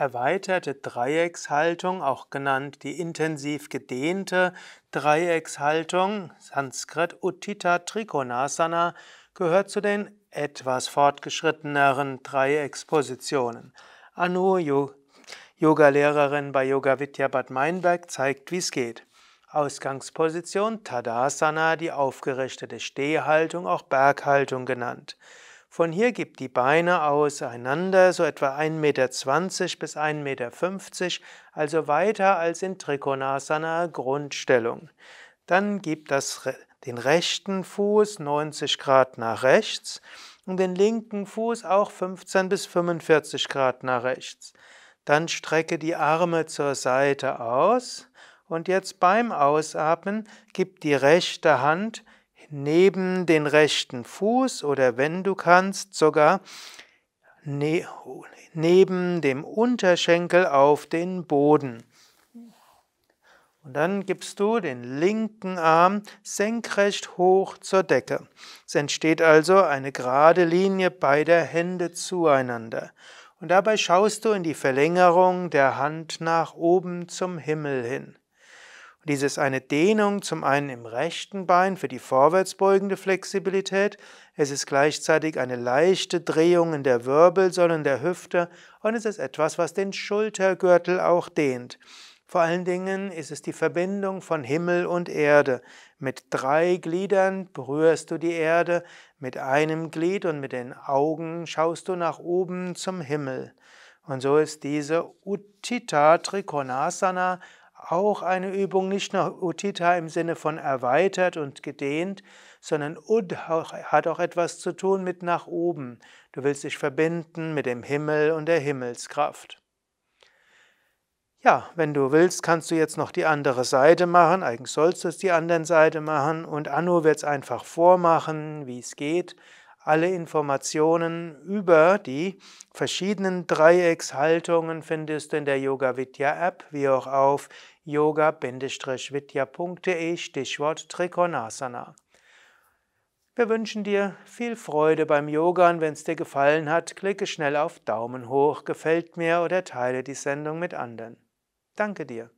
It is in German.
erweiterte Dreieckshaltung, auch genannt die intensiv gedehnte Dreieckshaltung, Sanskrit Uttita Trikonasana, gehört zu den etwas fortgeschritteneren Dreieckspositionen. Anu, Yoga-Lehrerin bei Yoga Vidya Bad Meinberg, zeigt, wie es geht. Ausgangsposition Tadasana, die aufgerichtete Stehhaltung, auch Berghaltung genannt. Von hier gibt die Beine auseinander, so etwa 1,20 Meter bis 1,50 Meter, also weiter als in Trikonasana Grundstellung. Dann gibt das, den rechten Fuß 90 Grad nach rechts und den linken Fuß auch 15 bis 45 Grad nach rechts. Dann strecke die Arme zur Seite aus und jetzt beim Ausatmen gib die rechte Hand neben den rechten Fuß oder wenn du kannst sogar ne neben dem Unterschenkel auf den Boden. Und dann gibst du den linken Arm senkrecht hoch zur Decke. Es entsteht also eine gerade Linie beider Hände zueinander. Und dabei schaust du in die Verlängerung der Hand nach oben zum Himmel hin. Dies ist eine Dehnung zum einen im rechten Bein für die vorwärtsbeugende Flexibilität. Es ist gleichzeitig eine leichte Drehung in der Wirbelsäule und der Hüfte und es ist etwas, was den Schultergürtel auch dehnt. Vor allen Dingen ist es die Verbindung von Himmel und Erde. Mit drei Gliedern berührst du die Erde, mit einem Glied und mit den Augen schaust du nach oben zum Himmel. Und so ist diese Uttita Trikonasana auch eine Übung, nicht nur Uttita im Sinne von erweitert und gedehnt, sondern Ud hat auch etwas zu tun mit nach oben. Du willst dich verbinden mit dem Himmel und der Himmelskraft. Ja, wenn du willst, kannst du jetzt noch die andere Seite machen. Eigentlich sollst du es die andere Seite machen und Anu wird es einfach vormachen, wie es geht. Alle Informationen über die verschiedenen Dreieckshaltungen findest du in der Yoga Vidya App, wie auch auf yoga-vidya.de Stichwort Trikonasana. Wir wünschen dir viel Freude beim Yoga und wenn es dir gefallen hat, klicke schnell auf Daumen hoch, gefällt mir oder teile die Sendung mit anderen. Danke dir.